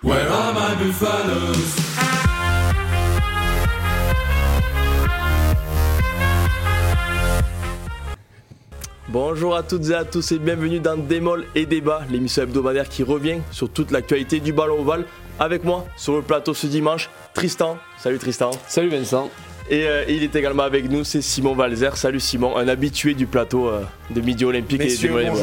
Where are my buffaloes? Bonjour à toutes et à tous et bienvenue dans Démol et Débat, l'émission hebdomadaire qui revient sur toute l'actualité du ballon ovale. Avec moi sur le plateau ce dimanche, Tristan. Salut Tristan. Salut Vincent. Et euh, il est également avec nous, c'est Simon Valzer. Salut Simon, un habitué du plateau euh, de Midi Olympique Messieurs, et et Débat.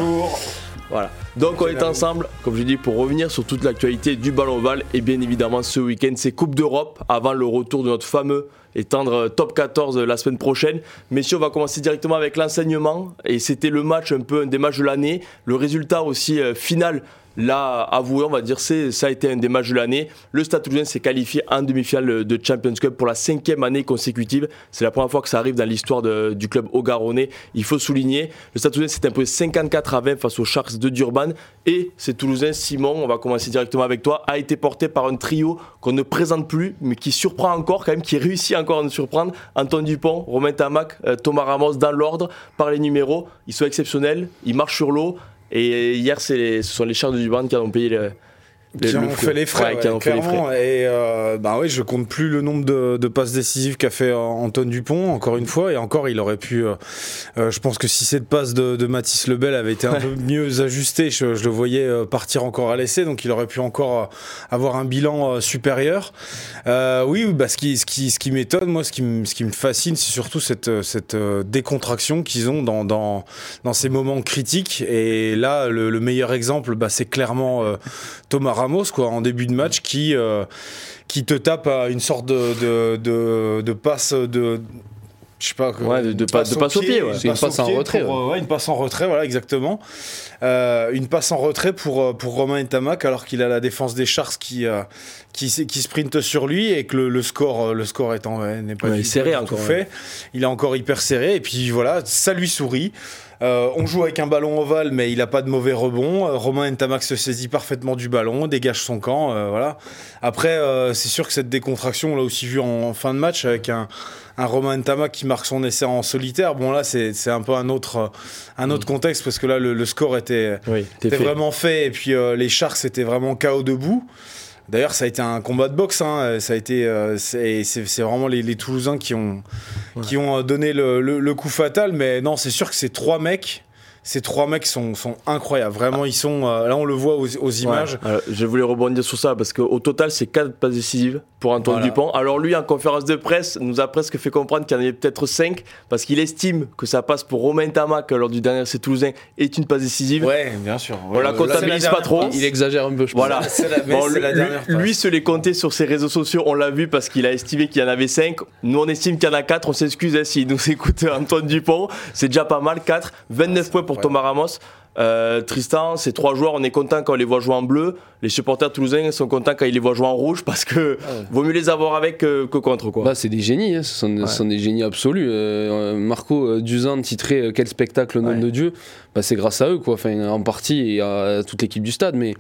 Voilà. Donc on est ensemble, comme je dis, pour revenir sur toute l'actualité du ballon ovale. Et bien évidemment, ce week-end, c'est Coupe d'Europe avant le retour de notre fameux et tendre top 14 la semaine prochaine. Messieurs, on va commencer directement avec l'enseignement. Et c'était le match, un peu un des matchs de l'année. Le résultat aussi euh, final. Là, avoué, on va dire, c'est, ça a été un des matchs de l'année. Le Stade Toulousain s'est qualifié en demi-finale de Champions Cup pour la cinquième année consécutive. C'est la première fois que ça arrive dans l'histoire du club Ogaronnais. Il faut souligner. Le Stade Toulousain s'est imposé 54 à 20 face aux Sharks de Durban. Et ces Toulousains, Simon, on va commencer directement avec toi, a été porté par un trio qu'on ne présente plus, mais qui surprend encore quand même, qui réussit encore à nous surprendre. Antoine Dupont, Romain Tamac, euh, Thomas Ramos dans l'ordre, par les numéros. Ils sont exceptionnels, ils marchent sur l'eau. Et hier, ce sont les Sharks de Durban qui ont payé le- Qui le ont frais. fait les frais, Ouais, qui en ouais, ont fait les frais. clairement. Et euh, bah oui, je compte plus le nombre de, de passes décisives qu'a fait euh, Antoine Dupont, encore une fois. Et encore, il aurait pu. euh, euh, je pense que si cette passe de, de Mathis Lebel avait été un peu mieux ajustée, je, je le voyais euh, partir encore à l'essai. Donc il aurait pu encore avoir un bilan supérieur. Euh, oui, bah, ce qui, ce qui, ce qui m'étonne, moi, ce qui, me- ce qui me fascine, c'est surtout cette, cette décontraction qu'ils ont dans, dans, dans ces moments critiques. Et là, le, le meilleur exemple, bah, c'est clairement Thomas Ramos, quoi, en début de match, qui, euh, qui te tape à une sorte de, de, de, de passe de. Je sais pas. Ouais, de- de pa- de passe au pied, ouais. une passe en retrait, pour, euh, ouais, une passe en retrait, voilà, exactement. Euh, une passe en retrait pour, pour Romain Ntamak, alors qu'il a la défense des Sharks qui, euh, qui, sprinte sur lui et que le, le score, le score étant, n'est pas serré encore, fait. Il est encore hyper serré. Et puis voilà, ça lui sourit. Euh, on joue avec un ballon ovale, mais il a pas de mauvais rebond. Euh, Romain Ntamak se saisit parfaitement du ballon, dégage son camp. euh, voilà. Après, euh, c'est sûr que cette décontraction, on l'a aussi vu en, en fin de match avec un, un Romain Ntamak qui marque son essai en solitaire. Bon, là, c'est un peu un autre, euh, un autre contexte parce que là, le, le score était, Oui, était fait. vraiment fait. Et puis, euh, les Sharks étaient vraiment KO debout. D'ailleurs, ça a été un combat de boxe. hein. Ça a été, euh, c'est c'est- c'est vraiment les, les Toulousains qui ont, qui ont euh, donné le, le- le coup fatal. Mais non, c'est sûr que ces trois mecs, ces trois mecs sont, sont incroyables. Vraiment, ils sont. euh, là, on le voit aux, aux images. Ouais. Alors, je voulais rebondir sur ça parce qu'au total, c'est 4 passes décisives pour Antoine Voilà. Dupont. Alors, lui, en conférence de presse, nous a presque fait comprendre qu'il y en avait peut-être 5 parce qu'il estime que sa passe pour Romain Tamac lors du dernier essai toulousain est une passe décisive. Ouais, bien sûr. On la comptabilise la pas trop. Il exagère un peu, je pense. Voilà. La- Bon, lui, la dernière lui- se les comptait sur ses réseaux sociaux, on l'a vu parce qu'il a estimé qu'il y en avait 5. Nous on estime qu'il y en a 4, on s'excuse hein, s'il nous écoute Antoine Dupont. C'est déjà pas mal, 4. 29 points pour Thomas Ramos. Euh, Tristan, ces trois joueurs, on est content quand on les voit jouer en bleu. Les supporters toulousains sont contents quand ils les voient jouer en rouge parce que vaut mieux les avoir avec que, que contre. Quoi. Bah, c'est des génies, hein, ce, sont, ce sont des génies absolus. Euh, Marco euh, Duzan titré euh, Quel spectacle au nom Ouais. de Dieu bah, C'est grâce à eux, quoi. Enfin, en partie et à toute l'équipe du stade, mais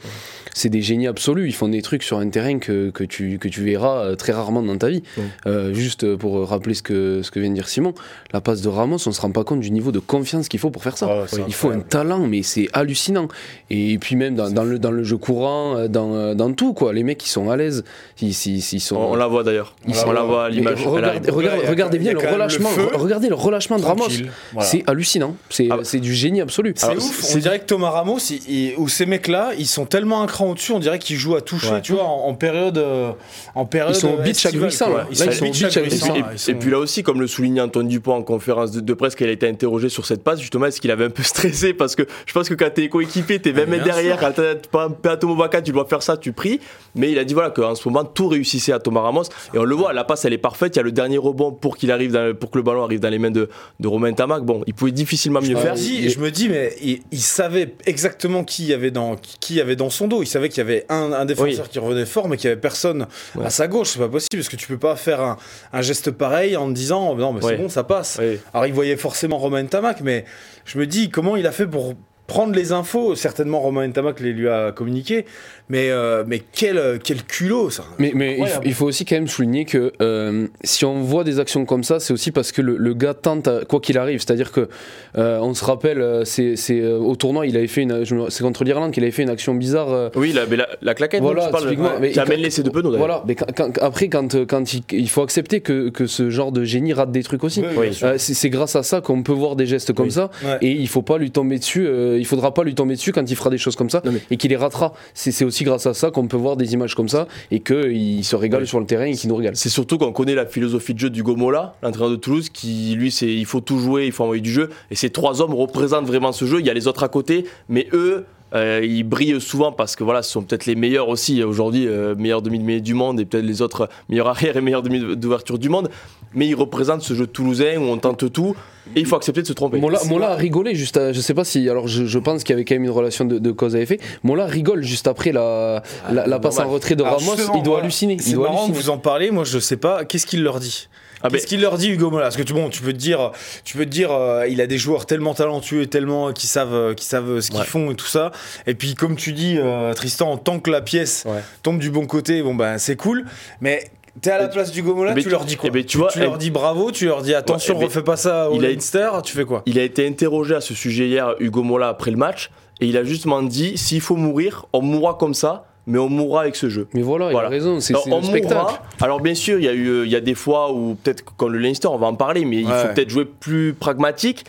c'est des génies absolus. Ils font des trucs sur un terrain que, que, tu, que tu verras euh, très rarement dans ta vie. Euh, juste pour rappeler ce que, ce que vient de dire Simon, la passe de Ramos, on se rend pas compte du niveau de confiance qu'il faut pour faire ça. Il faut un talent, mais c'est hallucinant. Et puis même dans, dans le, dans le jeu courant, euh, dans, euh, dans tout, quoi. Les mecs, ils sont à l'aise. Ils, ils- ils sont, On, on la voit d'ailleurs. Ils on sont- la voit à l'image. Regardez, bien le relâchement. Regardez le relâchement de Ramos. Voilà. C'est hallucinant. C'est Ah. c'est du génie absolu. C'est ouf, c'est- on dirait que Thomas Ramos, il- il- ou ces mecs-là, ils sont tellement un cran au-dessus, on dirait qu'ils jouent à toucher, Ouais. tu vois, en, en période, euh, en période. Ils sont au beat chaque estivale, glissant, quoi. là. Ils Là, ils sont au au beat beat chaque chaque glissant, Et, sont- et puis là aussi, comme le soulignait Antoine Dupont en conférence de, de presse, qu'elle a été interrogée sur cette passe, justement, est-ce qu'il avait un peu stressé? Parce que je pense que quand t'es coéquipier, t'es 20 Ah, mètres derrière, quand t'as pas un Peatomo Vaca, tu dois faire ça, tu pries. Mais il a dit voilà qu'en ce moment, tout réussissait à Thomas Ramos. Et on le voit, la passe, elle est parfaite. Il y a le dernier rebond pour, qu'il arrive dans- pour que le ballon arrive dans les mains de, de Romain Tamac. Bon, il pouvait difficilement mieux Je faire. dis, je me dis, mais il, il savait exactement qui il y avait dans, qui il y avait dans son dos. Il savait qu'il y avait un, un défenseur Oui. qui revenait fort, mais qu'il y avait personne Ouais. à sa gauche. C'est pas possible, parce que tu peux pas faire un, un geste pareil en te disant, non, mais Ouais. c'est bon, ça passe. Alors il voyait forcément Romain Tamac, mais je me dis, comment il a fait pour prendre les infos. Certainement, Romain Ntamak les lui a communiqué. Mais, euh, mais quel, euh, quel culot, ça. Mais, mais il, faut aussi quand même souligner que euh, si on voit des actions comme ça, c'est aussi parce que le, le gars tente à- quoi qu'il arrive. C'est-à-dire que euh, on se rappelle, c'est c'est, euh, au tournoi, il avait fait une, c'est contre l'Irlande qu'il avait fait une action bizarre. euh, Oui, la, mais la, la claquette, Voilà, tu parles, typiquement, ouais, mais qui amène l'essai de Penaud. Voilà, mais quand- quand- après, quand, quand il, il faut accepter que, que ce genre de génie rate des trucs aussi. Oui. Euh, c'est c'est grâce à ça qu'on peut voir des gestes comme Oui. ça Ouais. et il faut pas lui tomber dessus euh, il faudra pas lui tomber dessus quand il fera des choses comme ça Non, mais- et qu'il les ratera c'est c'est aussi grâce à ça qu'on peut voir des images comme ça et qu'il se régale Oui. sur le terrain et qu'il nous régale C'est surtout qu'on connaît la philosophie de jeu du Gomola, l'entraîneur de Toulouse, qui lui, c'est il faut tout jouer, il faut envoyer du jeu. Et ces trois hommes représentent vraiment ce jeu. Il y a les autres à côté, mais eux, euh, ils brillent souvent parce que voilà, ce sont peut-être les meilleurs aussi aujourd'hui, euh, meilleurs demi-mêlés du monde et peut-être les autres meilleurs arrières et meilleurs demi d'ouverture du monde. Mais ils représentent ce jeu toulousain où on tente tout et il faut accepter de se tromper. Mola, a rigolé juste à- je sais pas si alors je, je pense qu'il y avait quand même une relation de, de cause à effet Mola rigole juste après la, la, la passe en retrait de Ramos il doit voilà. halluciner il C'est doit marrant que halluciner. vous en parlez. Moi, je sais pas. Qu'est-ce qu'il leur dit? Ah, Qu'est-ce ben- qu'il leur dit Hugo Mola? Parce que tu, bon, tu peux te dire, tu peux te dire, euh, il a des joueurs tellement talentueux et tellement euh, qui savent, euh, qui savent ce qu'ils Ouais. font et tout ça. Et puis, comme tu dis, euh, Tristan, tant que la pièce Ouais. tombe du bon côté, bon ben c'est cool. Mais t'es à la place d'Hugo Mola, Mais tu tu- leur dis quoi? ben, tu vois, tu leur dis bravo, tu leur dis attention, refais pas ça au il a- Leinster, tu fais quoi? Il a été interrogé à ce sujet hier, Hugo Mola, après le match, et il a justement dit s'il faut mourir, on mourra comme ça, mais on mourra avec ce jeu. mais voilà, Voilà. il a raison c'est on le spectacle mourra. Alors bien sûr, il y a eu, il y a des fois où peut-être comme le Leinster, on va en parler, mais il faut peut-être jouer plus pragmatique.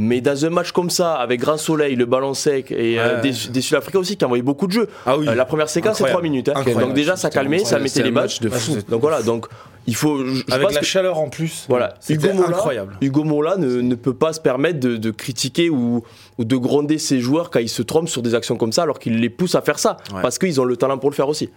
Mais dans un match comme ça, avec grand soleil, le ballon sec et euh, des, des Sud-Africains aussi qui envoyaient beaucoup de jeux. Ah oui. Euh, la première séquence, c'est Incroyable. 3 minutes. hein. Donc déjà, ça calmait, ça mettait les matchs. match de fou Donc voilà, donc il faut. je- je Avec la que- chaleur en plus. voilà, Hugo Mola, incroyable. Hugo Mola ne, ne peut pas se permettre de, de critiquer ou, ou de gronder ses joueurs quand ils se trompent sur des actions comme ça, alors qu'il les pousse à faire ça, Ouais. parce qu'ils ont le talent pour le faire aussi.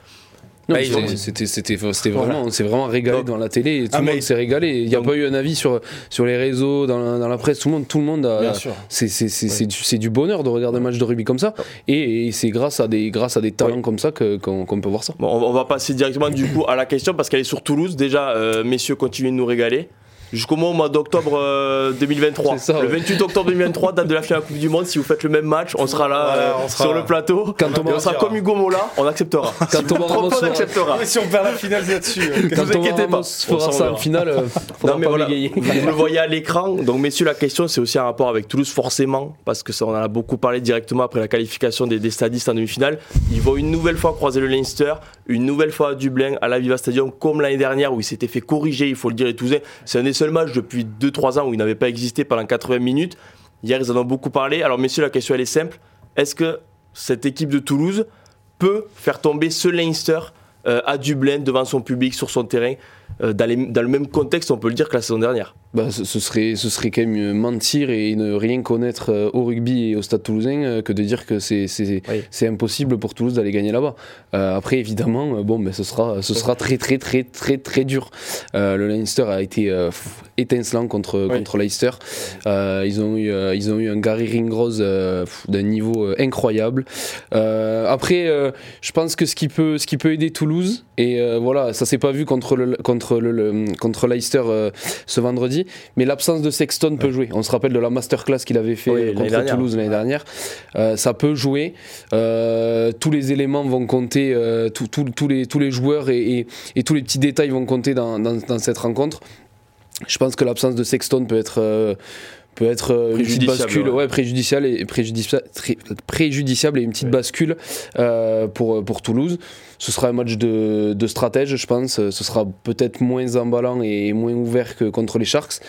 Non, Bah, c'était- c'était vraiment on s'est vraiment régalé Donc- dans la télé tout Ah, le monde s'est régalé il n'y a pas eu un avis sur sur les réseaux dans la, dans la presse tout le monde tout le monde a Bien sûr. c'est c'est- c'est- c'est du, c'est du bonheur de regarder un match de rugby comme ça et, et c'est grâce à des grâce à des talents comme ça qu'on peut voir ça Bon, on va passer directement du coup à la question parce qu'elle est sur Toulouse. Déjà, euh, messieurs, continuez de nous régaler. Jusqu'au mois, au mois d'octobre euh, 2023. C'est ça, le ouais. 28 octobre 2023, date de la finale de la Coupe du Monde. Si vous faites le même match, on sera là Voilà, euh, on sera sur là. le plateau. Quand Et Thomas on sera comme Hugo Mola, on acceptera. Quand si on fera- acceptera. Ouais, si on perd la finale là-dessus. Ne quand vous Thomas inquiétez pas. Ramos On fera s'en ça en finale euh, faudra Non, mais pas voilà, vous le voyez à l'écran. Donc, messieurs, la question, c'est aussi un rapport avec Toulouse, forcément, parce que ça, on en a beaucoup parlé directement après la qualification des, des stadistes en demi-finale. Ils vont une nouvelle fois croiser le Leinster, une nouvelle fois à Dublin, à la Viva Stadium, comme l'année dernière où il s'était fait corriger, il faut le dire, les Toulousains. C'est un des seuls matchs depuis 2-3 ans où il n'avait pas existé pendant 80 minutes. Hier, ils en ont beaucoup parlé. Alors, messieurs, la question, elle est simple. Est-ce que cette équipe de Toulouse peut faire tomber ce Leinster euh, à Dublin devant son public, sur son terrain, euh, dans le même contexte, on peut le dire, que la saison dernière? Bah, ce, ce serait, ce serait quand même euh, mentir et ne rien connaître euh, au rugby et au stade toulousain euh, que de dire que c'est, Oui. impossible pour Toulouse d'aller gagner là-bas. Euh, après, évidemment, bon, ben, ce, sera, ce sera très, très, très, très, très dur. Euh, le Leinster a été euh, étincelant contre, Oui. contre Leicester. Ils, ont eu, ils ont eu un Gary Ringrose d'un niveau incroyable. Après, je pense que ce qui peut, ce qui peut aider Toulouse, et voilà, ça s'est pas vu contre, le, contre, le, le- contre Leicester ce vendredi, mais l'absence de Sexton peut jouer. On se rappelle de la masterclass qu'il avait fait Oui, contre dernière. Toulouse l'année dernière. Euh, ça peut jouer. Euh, tous les éléments vont compter, euh, tous- les, tous les joueurs et, et- et tous les petits détails vont compter dans, dans- dans cette rencontre. Je pense que l'absence de Sexton peut être. Euh, peut être euh, une petite bascule ouais. ouais, préjudiciable et préjudiciable, préjudiciable et une petite bascule euh, pour, pour Toulouse ce sera un match de, de stratège je pense ce sera peut-être moins emballant et moins ouvert que contre les Sharks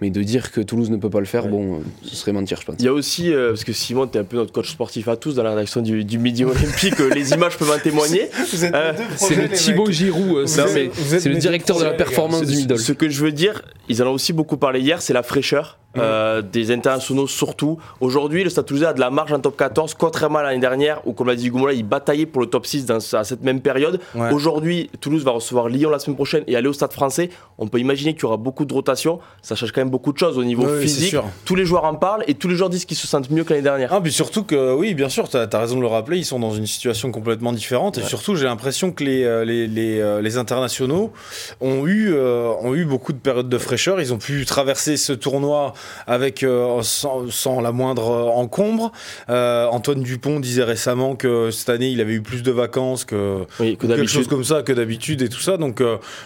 mais de dire que Toulouse ne peut pas le faire Ouais. bon euh, ce serait mentir je pense Il y a aussi, euh, parce que Simon, tu es un peu notre coach sportif à tous dans la rédaction du, du Midi Olympique, euh, les images peuvent en témoigner. Euh, c'est le Thibaut. Giroud euh, c'est le directeur de la performance du Ce- middle Ce que je veux dire, ils en ont aussi beaucoup parlé hier, c'est la fraîcheur. Euh, des internationaux surtout. Aujourd'hui, le Stade Toulousain a de la marge en top 14, contrairement à l'année dernière où, comme l'a dit Goumoula, il bataillait pour le top 6 dans, à cette même période. Ouais. Aujourd'hui, Toulouse va recevoir Lyon la semaine prochaine et aller au Stade français. On peut imaginer qu'il y aura beaucoup de rotation. Ça change quand même beaucoup de choses au niveau Oui, physique. Tous les joueurs en parlent et tous les joueurs disent qu'ils se sentent mieux que l'année dernière. Ah, puis surtout que, oui, bien sûr, tu as, raison de le rappeler, ils sont dans une situation complètement différente. Et surtout, j'ai l'impression que les, euh, les, les, euh, les internationaux ont eu, euh, ont eu beaucoup de périodes de fraîcheur. Ils ont pu traverser ce tournoi avec sans, sans, la moindre encombre. Antoine Dupont disait récemment que cette année il avait eu plus de vacances que, oui, que quelque chose comme ça que d'habitude et tout ça. Donc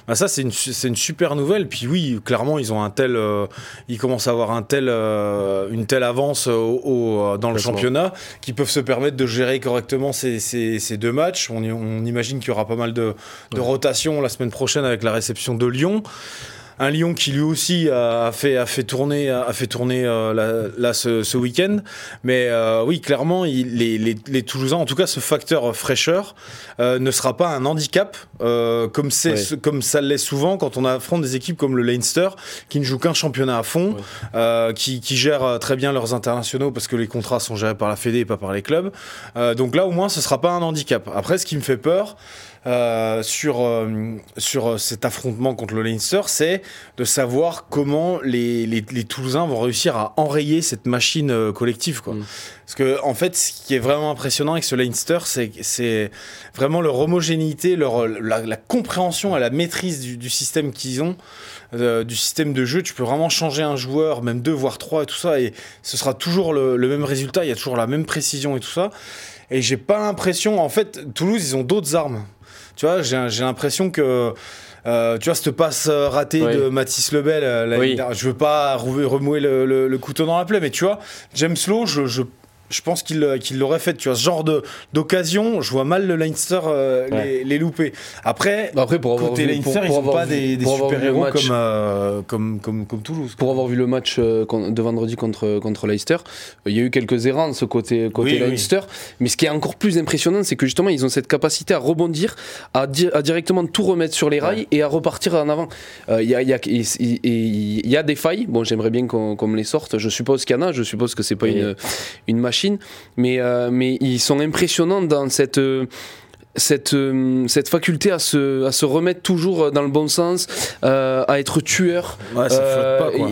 bah ça c'est une, une super nouvelle. Puis oui, clairement ils ont un tel, ils commencent à avoir un tel, une telle avance au, dans le championnat qui peuvent se permettre de gérer correctement ces, ces, ces deux matchs. On, on imagine qu'il y aura pas mal de, de rotation la semaine prochaine avec la réception de Lyon un Lyon qui lui aussi a fait, a fait tourner, a fait tourner euh, là, ce, week-end. Mais euh, oui, clairement, les, les, Toulousains, en tout cas, ce facteur fraîcheur euh, ne sera pas un handicap comme, c'est, comme ça l'est souvent quand on affronte des équipes comme le Leinster qui ne jouent qu'un championnat à fond, qui, qui, gèrent très bien leurs internationaux parce que les contrats sont gérés par la Fédé et pas par les clubs. donc là, au moins, ce sera pas un handicap. Après, ce qui me fait peur, euh, sur, euh, sur cet affrontement contre le Leinster, c'est de savoir comment les, les, les, Toulousains vont réussir à enrayer cette machine euh, collective. Quoi. Mm. Parce que, en fait, ce qui est vraiment impressionnant avec ce Leinster, c'est vraiment leur homogénéité, leur, la, compréhension et la maîtrise du, du système qu'ils ont. du système de jeu, tu peux vraiment changer un joueur, même deux voire trois et tout ça, et ce sera toujours le, le même résultat, il y a toujours la même précision et tout ça. Et j'ai pas l'impression, en fait, Toulouse, ils ont d'autres armes. Tu vois, j'ai l'impression que. Euh, tu vois, cette passe euh, ratée de Mathis Lebel, euh, je veux pas remouer le, le, couteau dans la plaie, mais tu vois, James Lowe, je, je je pense qu'il euh, l'aurait fait. Tu vois, ce genre d'occasion, je vois mal le Leinster euh, les, louper. Après, bah, Après pour avoir côté vu, Leinster, ils n'ont pas des, super-héros euh, comme, comme, comme, Toulouse. Pour avoir vu le match de vendredi contre, contre Leicester, il y a eu quelques errances côté, côté Leinster. Mais ce qui est encore plus impressionnant, c'est que justement, ils ont cette capacité à rebondir, à, à directement tout remettre sur les rails et à repartir en avant. Il y, a, y, a, y, a, des failles. Bon, j'aimerais bien qu'on me les sorte. Je suppose qu'il y en a. Je suppose que c'est pas une, une machine mais, euh, mais ils sont impressionnants dans cette euh, cette, euh, cette faculté à se, à se remettre toujours dans le bon sens, à être tueur.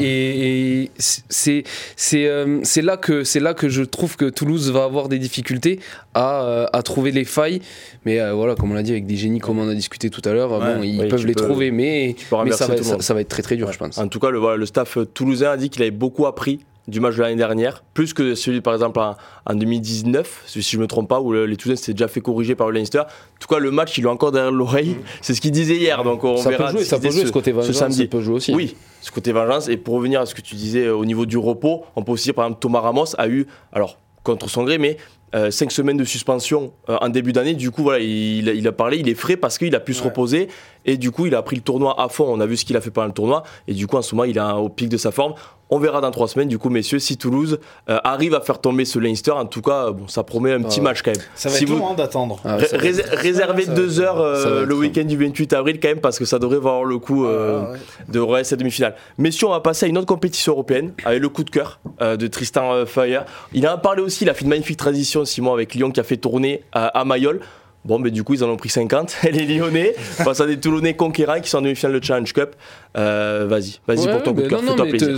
Et, c'est c'est là, que, là que je trouve que Toulouse va avoir des difficultés à, à trouver les failles. Mais voilà, comme on l'a dit, avec des génies comme on a discuté tout à l'heure, bon, ils peuvent les trouver, mais, mais ça, va, ça, va, être très très dur, je pense. En tout cas, le, le staff toulousain a dit qu'il avait beaucoup appris du match de l'année dernière, plus que celui par exemple en, 2019, si je ne me trompe pas, où les Toulousains s'étaient déjà fait corriger par le Leinster. En tout cas, le match, il est encore derrière l'oreille. Mm. C'est ce qu'il disait hier, donc on ça verra. Peut jouer, ça peut jouer ce, côté vengeance, samedi. Ça peut jouer aussi. Oui, ce côté vengeance. Et pour revenir à ce que tu disais euh, au niveau du repos, on peut aussi, par exemple, Thomas Ramos a eu, alors contre son gré, mais euh, cinq semaines de suspension euh, en début d'année. Du coup, voilà, il, il, a parlé, il est frais parce qu'il a pu se reposer et du coup, il a pris le tournoi à fond. On a vu ce qu'il a fait pendant le tournoi et du coup, en ce moment, il est au pic de sa forme. On verra dans trois semaines, du coup, messieurs, si Toulouse euh, arrive à faire tomber ce Leinster. En tout cas, bon, ça promet un petit match quand même. Ça va être long hein, d'attendre. Ah, réservez deux heures le week-end du 28 avril quand même, parce que ça devrait avoir le coup ah, de ouais, cette demi-finale. Messieurs, on va passer à une autre compétition européenne avec le coup de cœur de Tristan Feuer. Il a parlé aussi, il a fait une magnifique transition, Simon, avec Lyon qui a fait tourner à, Mayol. Bon, mais du coup, ils en ont pris 50, les Lyonnais, face à des Toulonnais conquérants qui sont en demi-finale de Challenge Cup. Euh, vas-y, vas-y pour ton coup de cœur,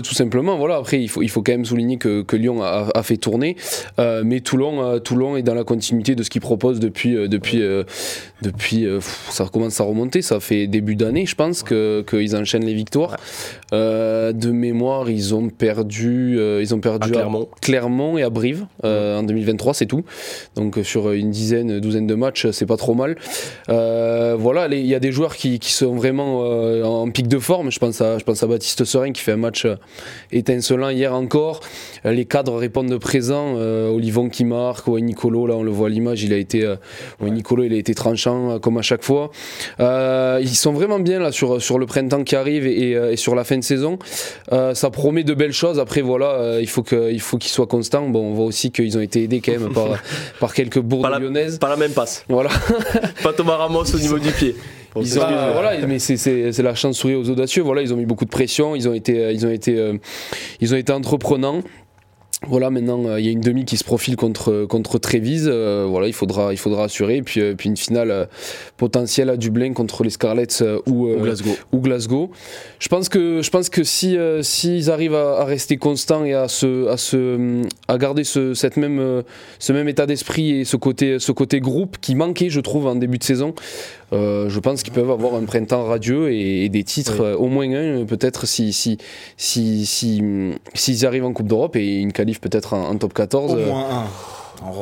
Tout simplement, voilà. Après, il faut, il faut quand même souligner que, que Lyon a, fait tourner, euh, mais Toulon, euh, Toulon est dans la continuité de ce qu'il propose depuis, depuis, depuis ça commence à remonter. Ça fait début d'année, je pense, que qu'ils enchaînent les victoires. de mémoire, ils ont perdu, ils ont perdu à Clermont. et à Brive en 2023, c'est tout. Donc sur une dizaine, douzaine de matchs, c'est pas trop mal. voilà, il y a des joueurs qui, qui sont vraiment en pic de forme je pense à, je pense à Baptiste Serein qui fait un match euh, étincelant hier encore. Euh, les cadres répondent de présent. Euh, Olivon qui marque, ouais, Nicolo, là on le voit à l'image, il a été, Nicolo, il a été tranchant comme à chaque fois. ils sont vraiment bien là sur, sur le printemps qui arrive et, sur la fin de saison. ça promet de belles choses. Après voilà, il faut qu'il faut qu'ils soient constants. Bon, on voit aussi qu'ils ont été aidés quand même par, par quelques bourdes lyonnaises. Pas la même passe. Voilà. pas Thomas Ramos au niveau du pied. Ils voilà, mais c'est la chance de sourire aux audacieux. Voilà, ils ont mis beaucoup de pression, ils ont été, ils ont été, euh, ils ont été entreprenants. Voilà, maintenant euh, il y a une demi qui se profile contre contre Trévise. euh, voilà, il faudra il faudra assurer. Et puis, euh, puis une finale euh, potentielle à Dublin contre les Scarlets euh, ou, euh, Glasgow. ou Glasgow. Je pense que je pense que si euh, s'ils arrivent à, à rester constants et à se à se à garder ce cette même euh, ce même état d'esprit et ce côté ce côté groupe qui manquait, je trouve, en début de saison. euh, je pense qu'ils peuvent avoir un printemps radieux et, et des titres, Oui. euh, au moins un, peut-être si si si si s'ils arrivent en Coupe d'Europe et une peut-être en, en top 14. Au euh, moins un.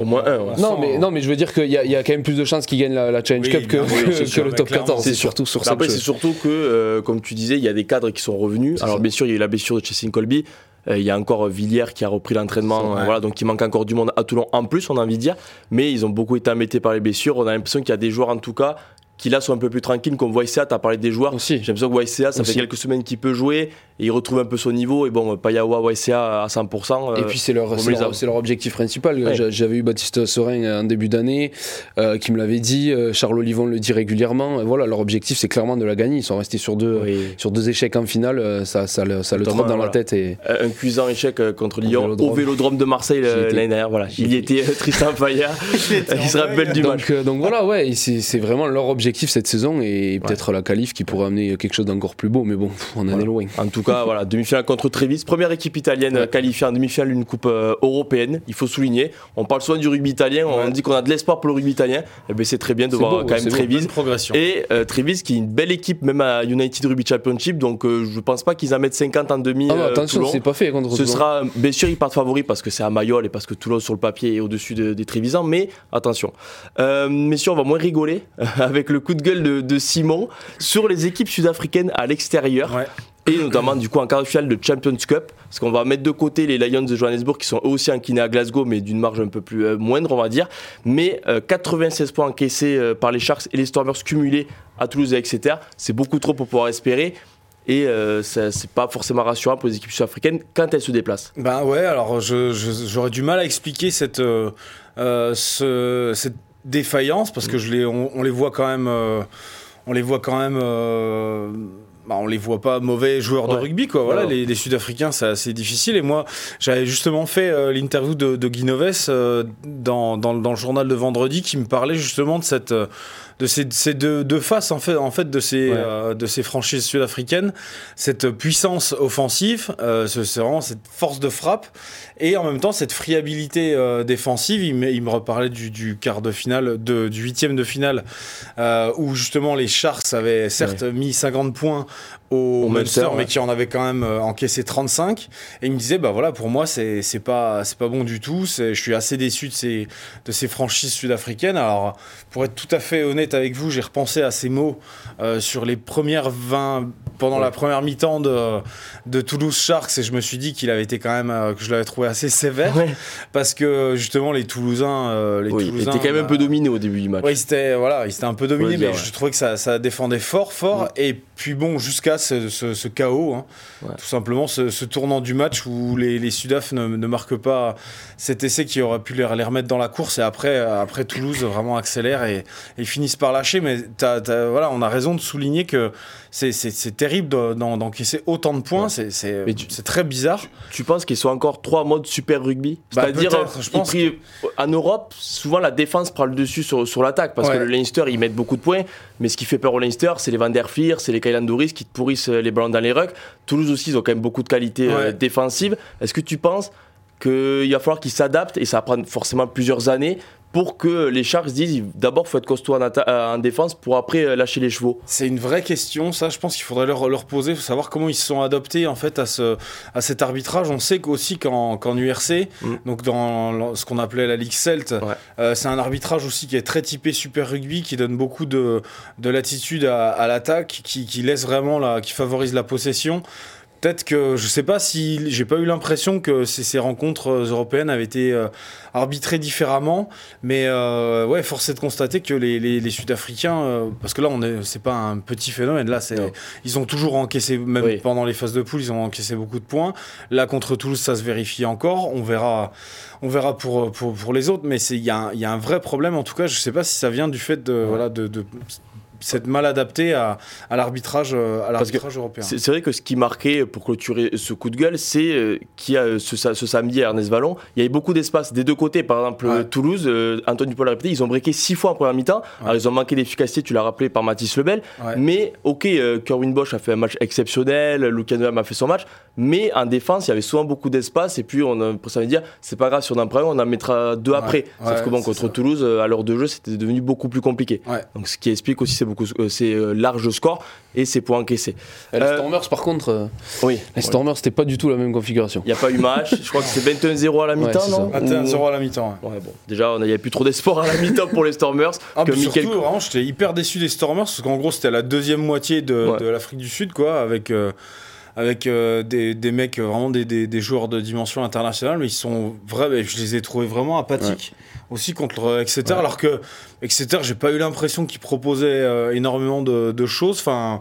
Au moins un, ouais. non mais non mais je veux dire qu'il y, a- il y a quand même plus de chances qu'ils gagnent la, la Challenge Oui, Cup que, sûr, que- le top clairement, 14. c'est surtout sur Mais cette Après, c'est surtout que, euh, comme tu disais, il y a des cadres qui sont revenus. Alors, ça. bien sûr, il y a eu la blessure de Chessing Colby. Euh, Il y a encore euh, Villiers qui a repris l'entraînement. Euh, voilà, donc il manque encore du monde à Toulon en plus, on a envie de dire. Mais ils ont beaucoup été embêtés par les blessures. On a l'impression qu'il y a des joueurs, en tout cas, qui là sont un peu plus tranquilles, comme Waïsea. Tu as parlé des joueurs. Aussi. J'ai l'impression que Waïsea, ça Aussi. fait quelques semaines qu'il peut jouer. Et il retrouve un peu son niveau. Et bon, Payawa, Waïsea à 100%. Et euh, puis c'est leur, leur, leur objectif principal. Ouais. J'avais eu Baptiste Serein en début d'année euh, qui me l'avait dit. euh, Charles Olivon le dit régulièrement. Et voilà, leur objectif c'est clairement de la gagner. Ils sont restés sur deux, oui. sur deux échecs en finale. euh, Ça, ça, le- ça le trotte dans voilà. la tête. Et... un cuisant échec euh, contre Lyon Vélodrome. au Vélodrome de Marseille euh, l'année dernière. Voilà, il y était Tristan Payet. il se rappelle du match. Donc, euh, donc voilà, ouais, et c'est vraiment leur objectif cette saison et peut-être la qualif qui pourrait amener quelque chose d'encore plus beau. Mais bon, pff, on en Voilà. est loin. En tout cas, voilà, demi-finale contre Trévis. Première équipe italienne Ouais. qualifiée en demi-finale d'une coupe euh, européenne. Il faut souligner. On parle souvent du rugby italien. On dit qu'on a de l'espoir pour le rugby italien. Et ben, c'est très bien de voir beau, quand même. Trévis. Progression. Et euh, Trévis qui est une belle équipe, même à United Rugby Championship. Donc euh, je pense pas qu'ils en mettent 50 en demi. Ah non, euh, attention, c'est pas fait contre Ce Toulon. sera, bien sûr, ils partent favoris parce que c'est à Mayol et parce que Toulon sur le papier est au-dessus de- des Trévisans, mais attention. Euh, messieurs, on va moins rigoler avec le coup de gueule de, de Simon sur les équipes sud-africaines à l'extérieur. Ouais. et notamment du coup en quart de finale de Champions Cup. Parce qu'on va mettre de côté les Lions de Johannesburg qui sont eux aussi inclinés à Glasgow mais d'une marge un peu plus euh, moindre on va dire. Mais euh, 96 points encaissés euh, par les Sharks et les Stormers cumulés à Toulouse et Exeter c'est beaucoup trop pour pouvoir espérer. Et euh, c'est pas forcément rassurant pour les équipes sud-africaines quand elles se déplacent. Ben ouais, alors j'aurais du mal à expliquer cette, euh, euh, ce- cette défaillance parce que je les, on, on les voit quand même, euh, on les voit quand même. euh, bah, on les voit pas mauvais joueurs de rugby quoi. Voilà, les, les Sud-Africains c'est assez difficile et moi j'avais justement fait euh, l'interview de, de Guy Noves euh, dans, dans, dans le journal de vendredi qui me parlait justement de cette de ces, ces deux, deux faces en fait, en fait de ces Ouais. euh, de ces franchises sud-africaines cette puissance offensive ce- vraiment cette force de frappe et en même temps cette friabilité euh, défensive il me, il me reparlait du, du quart de finale de, du huitième de finale euh, où justement les Sharks avaient certes mis 50 points au, Au Munster, mais qui en avait quand même euh, encaissé 35 et il me disait bah voilà pour moi c'est pas pas bon du tout. Je suis assez déçu de ces de ces franchises sud-africaines. Alors pour être tout à fait honnête avec vous j'ai repensé à ces mots euh, sur les premières 20 pendant Ouais. la première mi-temps de de Toulouse Sharks et je me suis dit qu'il avait été quand même que je l'avais trouvé assez sévère parce que justement les Toulousains euh, les oui, Toulousains était quand même un bah, peu dominé au début du match oui, c'était voilà, il s'était un peu dominé, Faut le mais dire, je trouvais que ça, ça défendait fort, fort. Mm. Et puis bon, jusqu'à ce, ce- ce chaos, hein, tout simplement, ce, ce tournant du match où les, les Sudaf ne, ne marquent pas cet essai qui aurait pu les, les remettre dans la course. Et après, après Toulouse vraiment accélère et, et ils finissent par lâcher. Mais voilà, on a raison de souligner que c'est- terrible de- d'en- d'encaisser autant de points. C'est tu- très bizarre. Tu penses qu'ils sont encore trois super rugby Bah, C'est-à-dire, en Europe, souvent la défense prend le dessus sur, sur l'attaque parce Ouais. que le Leinster, ils mettent beaucoup de points. Mais ce qui fait peur au Leinster, c'est les Van der Fleer, c'est les Kylan Doris qui te pourrissent euh, les ballons dans les rucks. Toulouse aussi, ils ont quand même beaucoup de qualités euh, défensives. Est-ce que tu penses qu'il va falloir qu'ils s'adaptent et ça va prendre forcément plusieurs années pour que les Sharks disent d'abord faut être costaud en, euh, en défense pour après euh, lâcher les chevaux C'est une vraie question, ça je pense qu'il faudrait leur, leur poser, faut savoir comment ils se sont adaptés en fait à, ce, à cet arbitrage. On sait qu'aussi qu'en URC, Mm. donc dans ce qu'on appelait la Ligue Celt, Ouais. euh, c'est un arbitrage aussi qui est très typé Super Rugby, qui donne beaucoup de, de latitude à, à l'attaque, qui, qui laisse vraiment la, qui favorise la possession. Peut-être que je sais pas si j'ai pas eu l'impression que ces, ces rencontres euh, européennes avaient été euh, arbitrées différemment, mais euh, ouais, force est de constater que les, les- les Sud-Africains, euh, parce que là on est, c'est pas un petit phénomène, là c'est, ils ont toujours encaissé, même Oui. pendant les phases de poule, ils ont encaissé beaucoup de points. Là contre Toulouse, ça se vérifie encore. On verra, on verra pour pour, pour les autres, mais c'est il y, a un- il y a un vrai problème. En tout cas, je sais pas si ça vient du fait de voilà de, de s'être mal adapté à, à l'arbitrage euh, européen. C'est c'est vrai que ce qui marquait pour clôturer ce coup de gueule, c'est euh, qu'il y a euh, ce, sa- ce samedi à Ernest Vallon, il y avait beaucoup d'espace des deux côtés. Par exemple, Ouais. Toulouse, Antoine Dupont l'a répété, ils ont briqué six fois en première mi-temps. Alors ils ont manqué d'efficacité, tu l'as rappelé par Mathis Lebel. Ouais. Mais ok, Kerwin Bosch a fait un match exceptionnel, Lucas Noam a fait son match, mais en défense, il y avait souvent beaucoup d'espace. Et puis on a, ça veut dire, c'est pas grave si on en prend un, on en mettra deux après. Sauf ouais, que bon, c'est contre ça. Toulouse, à l'heure de jeu, c'était devenu beaucoup plus compliqué. Ouais. Donc ce qui explique aussi ces, beaucoup, euh, ces euh, larges scores et ces points encaissés. Et les Euh, Stormers, par contre, euh, Oui. les Stormers, c'était pas du tout la même configuration. Il n'y a pas eu match. Je crois que c'est 21-0 à la mi-temps, non ça. 21-0 à la mi-temps. ouais. Ouais, bon. Déjà, on- il n'y avait plus trop d'espoir à la mi-temps pour les Stormers. Ah, que Michael- surtout, vraiment, j'étais hyper déçu des Stormers parce qu'en gros, c'était la deuxième moitié de, Ouais. de l'Afrique du Sud, quoi, avec, euh, avec euh, des, des mecs, euh, vraiment des, des, des joueurs de dimension internationale, mais ils sont vrais, je les ai trouvés vraiment apathiques aussi contre euh, Exeter, alors que Exeter, j'ai pas eu l'impression qu'ils proposaient euh, énormément de, de choses. Enfin.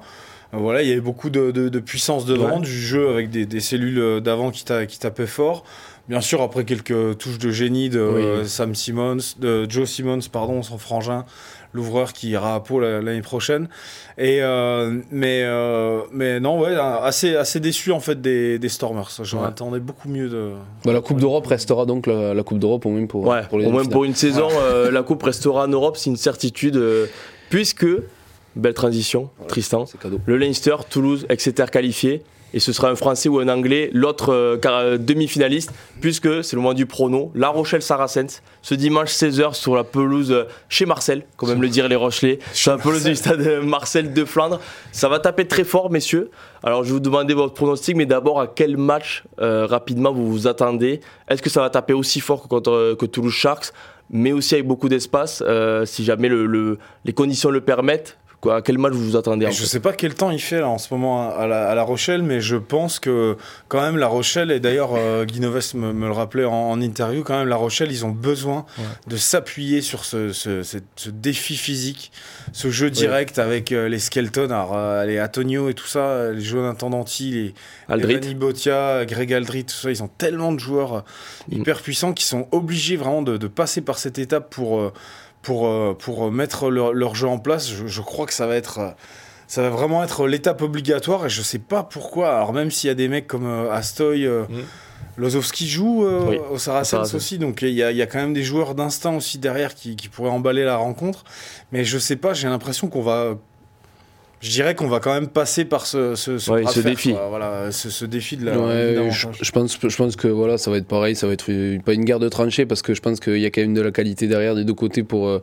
Voilà, il y avait beaucoup de, de- de puissance devant, Ouais. du jeu avec des, des cellules d'avant qui, ta- qui tapaient fort. Bien sûr, après quelques touches de génie de Oui. euh, Sam Simmons, de Joe Simmons, pardon, son frangin, l'ouvreur qui ira à Pau la- l'année prochaine. Et euh, mais euh, mais non, ouais, assez assez déçu en fait des, des Stormers. J'en Ouais. attendais beaucoup mieux de. Bah, la Coupe d'Europe restera donc la, la Coupe d'Europe au moins pour, Ouais, pour les au moins demi-finales. pour une saison, euh, la Coupe restera en Europe, c'est une certitude. euh, puisque, belle transition, Tristan, C'est cadeau. le Leinster, Toulouse, Exeter qualifié. Et ce sera un Français ou un Anglais, l'autre euh, euh, demi-finaliste, puisque c'est le moment du prono. La Rochelle-Saracens, ce dimanche 16h sur la pelouse euh, chez Marcel, comme même le dire les Rochelais, sur la pelouse du stade euh, Marcel de Flandre. Ça va taper très fort, messieurs. Alors je vais vous demander votre pronostic, mais d'abord à quel match rapidement vous vous attendez? Est-ce que ça va taper aussi fort que, contre, que Toulouse Sharks, mais aussi avec beaucoup d'espace, si jamais le- le- les conditions le permettent? Quoi, À quel match vous vous attendez en je fait sais pas quel temps il fait là en ce moment à la, à La Rochelle, mais je pense que quand même La Rochelle, et d'ailleurs euh, Guy Noves me, me le rappelait en, en interview, quand même La Rochelle, ils ont besoin de s'appuyer sur ce, ce- ce- ce défi physique, ce jeu direct avec euh, les Skelton, alors, euh, les Antonio et tout ça, euh, les Jonathan Danti, les, Aldrit. Evany Botia, Greg Aldrit, tout ça, ils ont tellement de joueurs Mm. hyper puissants qui sont obligés vraiment de, de passer par cette étape pour, pour, euh, pour mettre leur, leur jeu en place. Je, je crois que ça va être. euh, Ça va vraiment être l'étape obligatoire et je sais pas pourquoi. Alors même s'il y a des mecs comme euh, Astoy, euh, Mm. Lozowski joue euh, Oui, au Saracens aussi, donc il y, y a quand même des joueurs d'instinct aussi derrière qui, qui pourraient emballer la rencontre. Mais je sais pas, j'ai l'impression qu'on va. Je dirais qu'on va quand même passer par ce, ce, ce Ouais, bras de ce fer, défi. quoi. Voilà, ce, ce défi de la. Ouais, je, pense, je pense que voilà, ça va être pareil, ça va être une- pas une guerre de tranchées parce que je pense qu'il y a quand même de la qualité derrière des deux côtés pour, euh,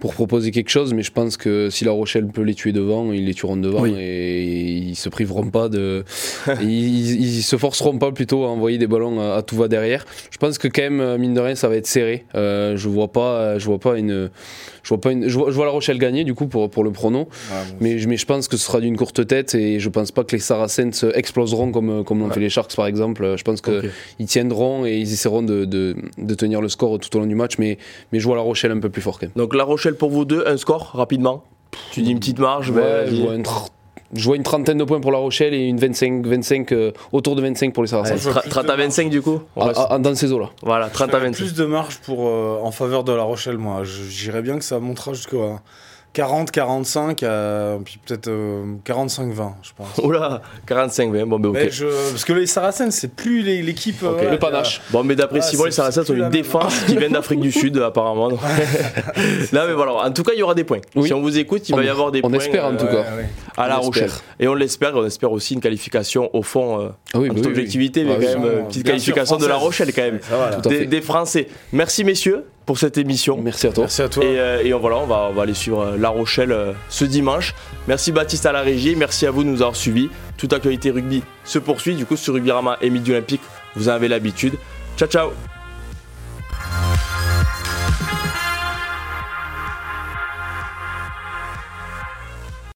pour proposer quelque chose. Mais je pense que si La Rochelle peut les tuer devant, ils les tueront devant Oui. et ils se priveront pas de. ils, ils- ils se forceront pas plutôt à envoyer des ballons à, à tout va derrière. Je pense que quand même, mine de rien, ça va être serré. Euh, je vois pas, je vois pas une. Je vois, pas une, je, vois, je vois La Rochelle gagner du coup pour, pour le prono. Ouais, bon, Mais, je- mais je pense que ce sera d'une courte tête et je pense pas que les Saracens exploseront comme, comme l'ont Ouais. fait les Sharks par exemple. Je pense qu'ils tiendront et ils essaieront de, de, de tenir le score tout au long du match, mais, mais je vois La Rochelle un peu plus fort quand même. Donc La Rochelle pour vous deux, un score rapidement Tu dis une petite marge ben, Ouais, je, vas-y. vois tr- je vois une trentaine de points pour La Rochelle et une 25, 25 euh, autour de 25 pour les Ouais, Saracens. je vois tra- plus 30 de à 25 du coup Ah, reste- ah, dans ces eaux-là. Voilà, 30 à J'aurais 25. plus de marge pour, euh, en faveur de La Rochelle, moi. J'irais bien que ça montera jusqu'à 40, 45, euh, puis peut-être 45, 20, je pense. Oula, 45, ouais, bon, ben ok. Mais je- parce que les Saracens, c'est plus l'équipe. euh, Ok. voilà, Le panache. Bon, mais d'après Ah, Simon, les Saracens ont une défense qui vient d'Afrique du Sud, apparemment. Là, mais voilà, en tout cas, il y aura des points. Oui. Si on vous écoute, il On- va y avoir des on points espère, en euh, tout Ouais, cas. ouais. à La On Rochelle. espère. Et on l'espère, et on espère aussi une qualification au fond, euh, Ah oui, en bah toute oui, oui. objectivité, mais Ah quand oui, même, euh, sûr, petite qualification de La. Rochelle, quand même. Là. Des Français. Merci, messieurs, pour cette émission. Merci à toi. Merci à toi. Et, euh, et on- voilà, on va, on va aller suivre euh, La Rochelle euh, ce dimanche. Merci Baptiste à la régie, merci à vous de nous avoir suivis. Toute actualité rugby se poursuit, du coup sur Rugby Rama et Midi Olympique, vous en avez l'habitude. Ciao ciao